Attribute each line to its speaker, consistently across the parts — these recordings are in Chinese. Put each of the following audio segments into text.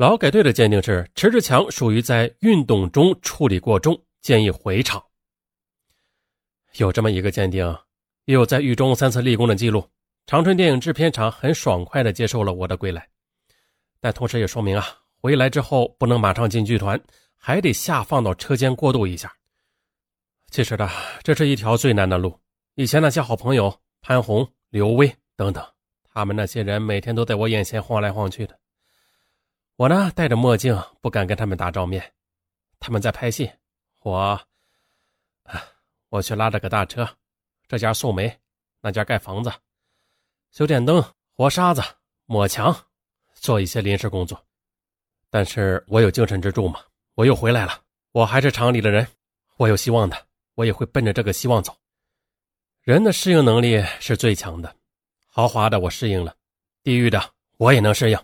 Speaker 1: 劳改队的鉴定是迟志强属于在运动中处理过重，建议回厂。有这么一个鉴定，也有在狱中三次立功的记录。长春电影制片厂很爽快地接受了我的归来，但同时也说明啊，回来之后不能马上进剧团，还得下放到车间过渡一下。其实呢，这是一条最难的路。以前那些好朋友潘虹、刘威等等，他们那些人每天都在我眼前晃来晃去的。我呢，戴着墨镜，不敢跟他们打照面。他们在拍戏，我，我去拉着个大车，这家送煤，那家盖房子，修电灯、和沙子、抹墙，做一些临时工作。但是我有精神支柱嘛，我又回来了。我还是厂里的人，我有希望的，我也会奔着这个希望走。人的适应能力是最强的，豪华的我适应了，地狱的我也能适应。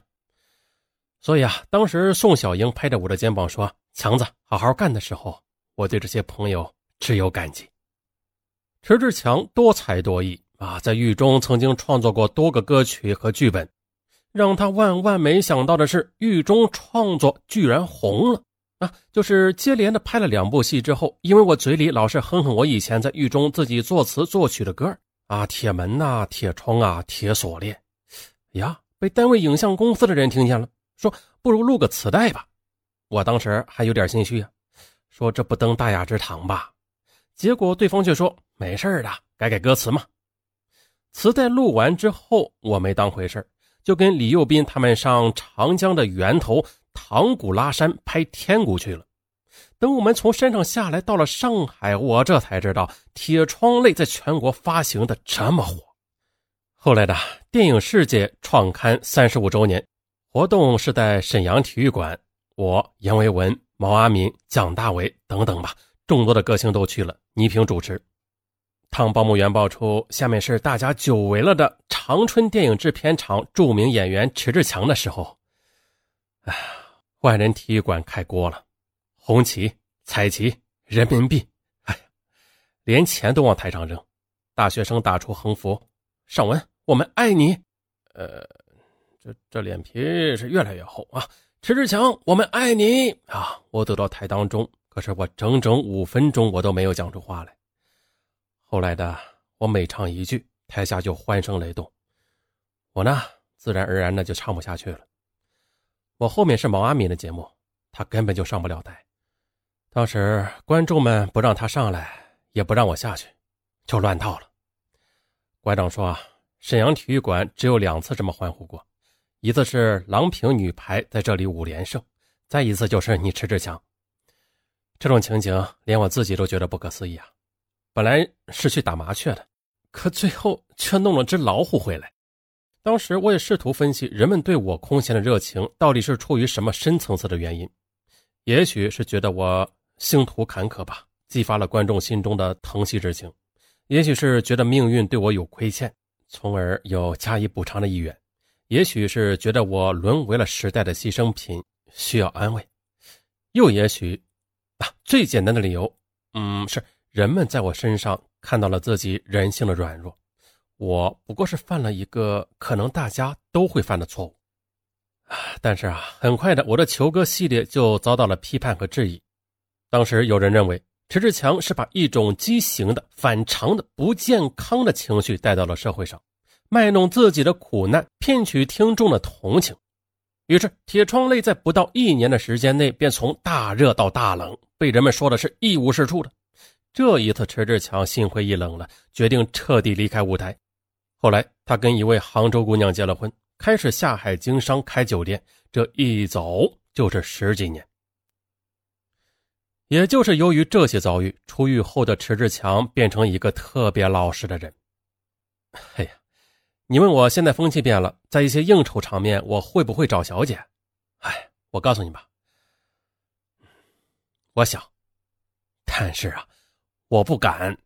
Speaker 1: 所以啊，当时宋小英拍着我的肩膀说：“强子，好好干”的时候，我对这些朋友只有感激。迟志强多才多艺啊，在狱中曾经创作过多个歌曲和剧本，让他万万没想到的是，狱中创作居然红了啊！就是接连的拍了两部戏之后，因为我嘴里老是哼哼我以前在狱中自己作词作曲的歌啊，铁门呐，铁窗啊，铁锁链，呀，被单位影像公司的人听见了。说不如录个磁带吧，我当时还有点心虚啊，说这不登大雅之堂吧？结果对方却说没事的，改改歌词嘛。磁带录完之后，我没当回事就跟李幼斌他们上长江的源头唐古拉山拍天谷去了。等我们从山上下来，到了上海，我这才知道《铁窗泪》在全国发行的这么火。后来的电影世界创刊三十五周年。活动是在沈阳体育馆，我阎维文、毛阿敏、蒋大为等等吧，众多的歌星都去了。倪萍主持。当报幕员爆出下面是大家久违了的长春电影制片厂著名演员迟志强的时候，哎，万人体育馆开锅了，红旗、彩旗、人民币，哎呀，连钱都往台上扔。大学生打出横幅：“尚文，我们爱你。”呃。这这脸皮是越来越厚啊！迟志强，我们爱你啊！我走到台当中，可是我整整五分钟我都没有讲出话来。后来的我每唱一句，台下就欢声雷动，我呢自然而然的就唱不下去了。我后面是毛阿敏的节目，他根本就上不了台。当时观众们不让他上来，也不让我下去，就乱套了。馆长说啊，沈阳体育馆只有两次这么欢呼过。一次是郎平女排在这里五连胜，再一次就是你迟志强。这种情景连我自己都觉得不可思议啊！本来是去打麻雀的，可最后却弄了只老虎回来。当时我也试图分析人们对我空闲的热情到底是出于什么深层次的原因，也许是觉得我星途坎坷吧，激发了观众心中的疼惜之情；也许是觉得命运对我有亏欠，从而有加以补偿的意愿。也许是觉得我沦为了时代的牺牲品，需要安慰；又也许，啊，最简单的理由，嗯，是人们在我身上看到了自己人性的软弱。我不过是犯了一个可能大家都会犯的错误，啊！但是啊，很快的，我的球哥系列就遭到了批判和质疑。当时有人认为，迟志强是把一种畸形的、反常的、不健康的情绪带到了社会上。卖弄自己的苦难，骗取听众的同情，于是《铁窗泪》在不到一年的时间内便从大热到大冷，被人们说的是一无是处的。这一次，迟志强心灰意冷了，决定彻底离开舞台。后来，他跟一位杭州姑娘结了婚，开始下海经商，开酒店。这一走就是十几年。也就是由于这些遭遇，出狱后的迟志强变成一个特别老实的人。哎呀！你问我现在风气变了，在一些应酬场面，我会不会找小姐？哎，我告诉你吧，我想，但是啊，我不敢。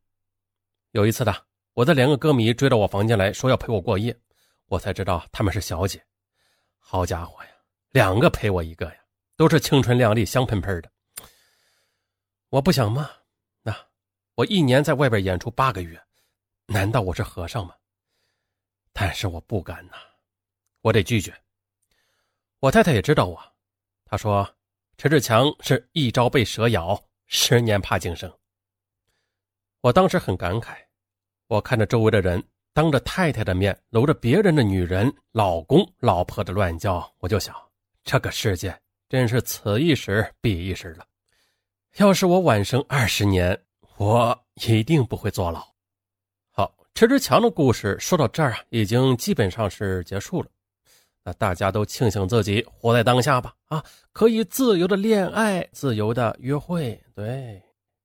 Speaker 1: 有一次的，我的两个歌迷追到我房间来说要陪我过夜，我才知道他们是小姐。好家伙呀，两个陪我一个呀，都是青春靓丽、香喷喷的。我不想吗？那我一年在外边演出八个月，难道我是和尚吗？但是我不敢呐，我得拒绝。我太太也知道我，她说：“陈志强是一朝被蛇咬，十年怕井绳。”我当时很感慨，我看着周围的人当着太太的面搂着别人的女人、老公、老婆的乱叫，我就想，这个世界真是此一时彼一时了。要是我晚生二十年，我一定不会坐牢。迟志强的故事说到这儿啊，已经基本上是结束了。那大家都庆幸自己活在当下吧，啊，可以自由的恋爱，自由的约会。对，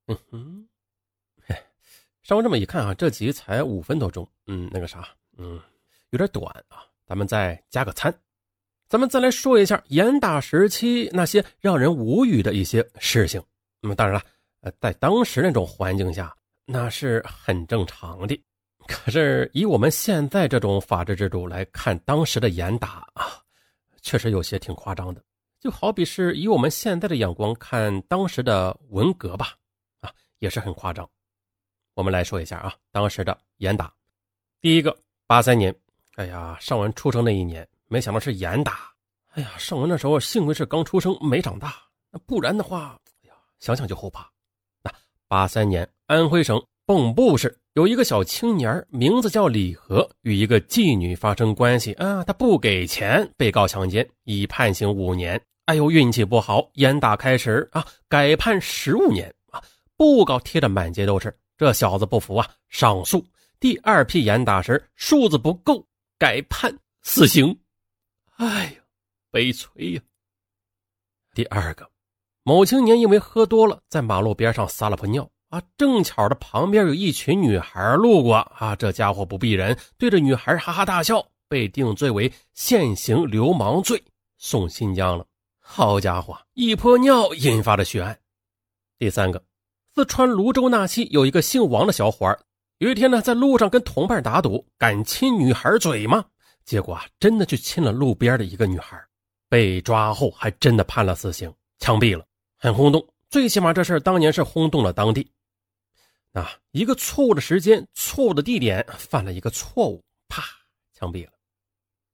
Speaker 1: 嗯哼，稍微这么一看啊，这集才五分多钟，嗯，那个啥，嗯，有点短啊，咱们再加个餐。咱们再来说一下严打时期那些让人无语的一些事情。那么当然了，呃，在当时那种环境下，那是很正常的。可是以我们现在这种法治制度来看，当时的严打啊，确实有些挺夸张的。就好比是以我们现在的眼光看当时的文革吧，啊，也是很夸张。我们来说一下啊，当时的严打。第一个，八三年，哎呀，尚文出生那一年，没想到是严打。哎呀，尚文那时候幸亏是刚出生没长大，那不然的话，哎呀，想想就后怕。那八三年，安徽省蚌埠市。有一个小青年，名字叫李和，与一个妓女发生关系啊，他不给钱，被告强奸，已判刑五年。哎呦，运气不好，严打开始啊，改判十五年啊，布告贴的满街都是。这小子不服啊，上诉。第二批严打时数字不够，改判死刑。哎呀，悲催呀。第二个，某青年因为喝多了，在马路边上撒了泡尿。啊，正巧的旁边有一群女孩路过啊，这家伙不避人，对着女孩哈哈大笑，被定罪为现行流氓罪，送新疆了。好家伙，一泼尿引发的血案。第三个，四川泸州那期有一个姓王的小伙有一天呢，在路上跟同伴打赌，敢亲女孩嘴吗？结果啊，真的去亲了路边的一个女孩，被抓后还真的判了死刑，枪毙了，很轰动。最起码这事当年是轰动了当地。啊，一个错误的时间、错误的地点，犯了一个错误，啪，枪毙了。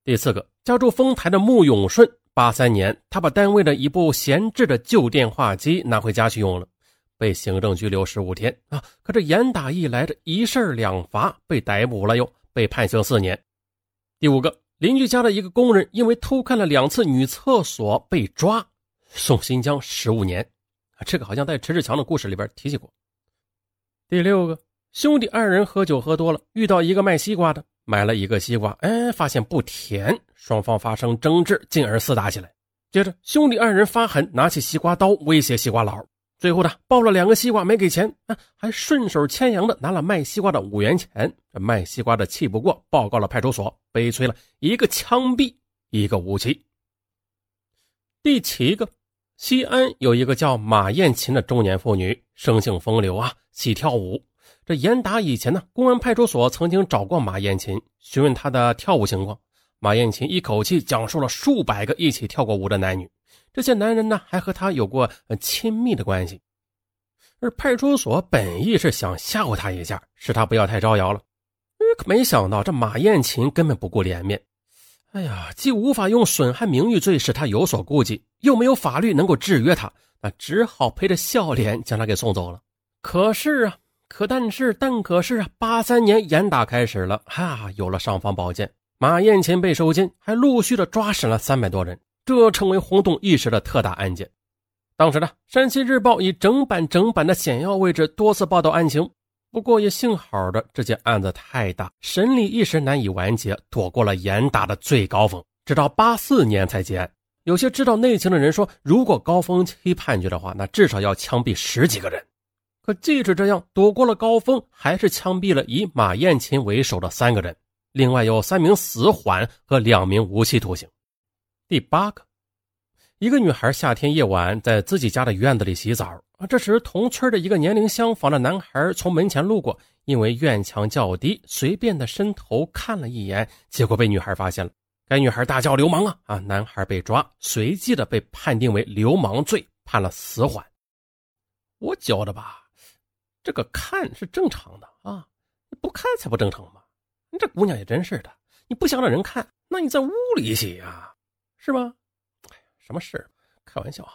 Speaker 1: 第四个，家住丰台的穆永顺，八三年，他把单位的一部闲置的旧电话机拿回家去用了，被行政拘留十五天啊。可这严打一来，这一事两罚，被逮捕了，又被判刑四年。第五个，邻居家的一个工人因为偷看了两次女厕所被抓，送新疆十五年。这个好像在迟志强的故事里边提起过。第六个兄弟二人喝酒喝多了，遇到一个卖西瓜的，买了一个西瓜，哎，发现不甜，双方发生争执，进而厮打起来。接着兄弟二人发狠，拿起西瓜刀威胁西瓜佬，最后呢，抱了两个西瓜没给钱，啊，还顺手牵羊的拿了卖西瓜的五元钱。这卖西瓜的气不过，报告了派出所，悲催了，一个枪毙，一个无期。第七个。西安有一个叫马艳琴的中年妇女，生性风流啊，喜跳舞。这严打以前呢，公安派出所曾经找过马艳琴，询问她的跳舞情况。马艳琴一口气讲述了数百个一起跳过舞的男女，这些男人呢，还和她有过亲密的关系。而派出所本意是想吓唬她一下，使她不要太招摇了。可没想到这马艳琴根本不顾脸面。哎呀，既无法用损害名誉罪使他有所顾忌，又没有法律能够制约他，那只好陪着笑脸将他给送走了。可是啊，可但是但可是啊，八三年严打开始了，哈，有了尚方宝剑，马艳琴被收监，还陆续的抓审了三百多人，这成为轰动一时的特大案件。当时呢，山西日报以整版整版的显要位置多次报道案情。不过也幸好的，这件案子太大，审理一时难以完结，躲过了严打的最高峰，直到八四年才结案。有些知道内情的人说，如果高峰期判决的话，那至少要枪毙十几个人。可即使这样，躲过了高峰，还是枪毙了以马艳琴为首的三个人，另外有三名死缓和两名无期徒刑。第八个。一个女孩夏天夜晚在自己家的院子里洗澡啊，这时同村的一个年龄相仿的男孩从门前路过，因为院墙较低，随便的伸头看了一眼，结果被女孩发现了。该女孩大叫：“流氓啊！”啊，男孩被抓，随即的被判定为流氓罪，判了死缓。我觉得吧，这个看是正常的啊，不看才不正常嘛。你这姑娘也真是的，你不想让人看，那你在屋里洗呀，是吧？什么事？开玩笑啊，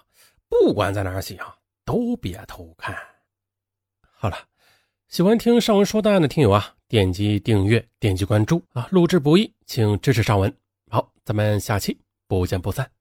Speaker 1: 不管在哪儿洗啊，都别偷看。好了，喜欢听上文说大案的听友啊，点击订阅，点击关注啊，录制不易，请支持上文。好，咱们下期不见不散。